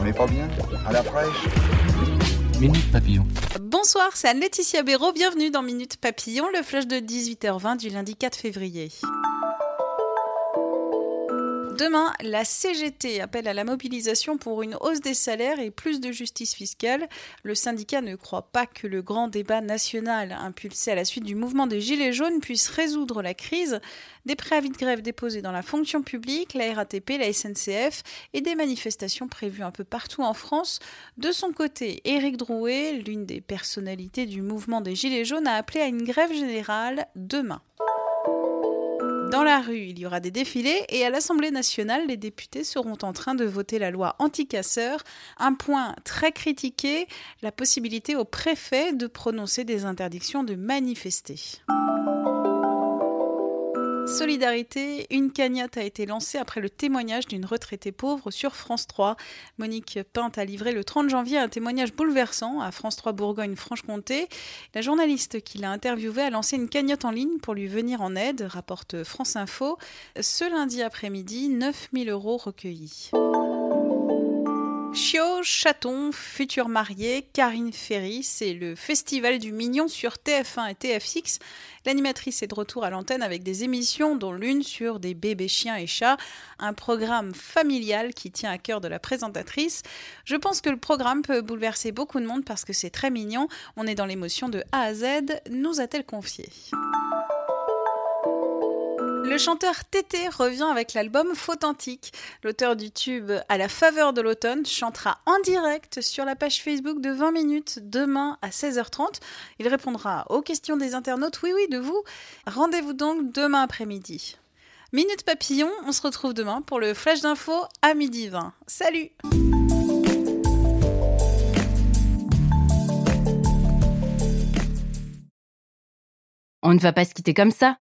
On n'est pas bien À la fraîche Minute Papillon. Bonsoir, c'est Anne-Laetitia Béraud. Bienvenue dans Minute Papillon, le flash de 18h20 du lundi 4 février. Demain, la CGT appelle à la mobilisation pour une hausse des salaires et plus de justice fiscale. Le syndicat ne croit pas que le grand débat national impulsé à la suite du mouvement des Gilets jaunes puisse résoudre la crise. Des préavis de grève déposés dans la fonction publique, la RATP, la SNCF et des manifestations prévues un peu partout en France. De son côté, Éric Drouet, l'une des personnalités du mouvement des Gilets jaunes, a appelé à une grève générale demain. Dans la rue, il y aura des défilés et à l'Assemblée nationale, les députés seront en train de voter la loi anti-casseurs. Un point très critiqué, la possibilité au préfet de prononcer des interdictions de manifester. Solidarité, une cagnotte a été lancée après le témoignage d'une retraitée pauvre sur France 3. Monique Pinte a livré le 30 janvier un témoignage bouleversant à France 3 Bourgogne-Franche-Comté. La journaliste qui l'a interviewée a lancé une cagnotte en ligne pour lui venir en aide, rapporte France Info. Ce lundi après-midi, 9000 euros recueillis. Chio, chaton, futur marié, Karine Ferry, c'est le festival du mignon sur TF1 et TFX. L'animatrice est de retour à l'antenne avec des émissions, dont l'une sur des bébés chiens et chats, un programme familial qui tient à cœur de la présentatrice. Je pense que le programme peut bouleverser beaucoup de monde parce que c'est très mignon. On est dans l'émotion de A à Z, nous a-t-elle confié? Le chanteur Tété revient avec l'album Fautantique. L'auteur du tube À la faveur de l'automne chantera en direct sur la page Facebook de 20 minutes demain à 16h30. Il répondra aux questions des internautes, oui oui, de vous. Rendez-vous donc demain après-midi. Minute Papillon, on se retrouve demain pour le flash d'info à midi 20. Salut On ne va pas se quitter comme ça.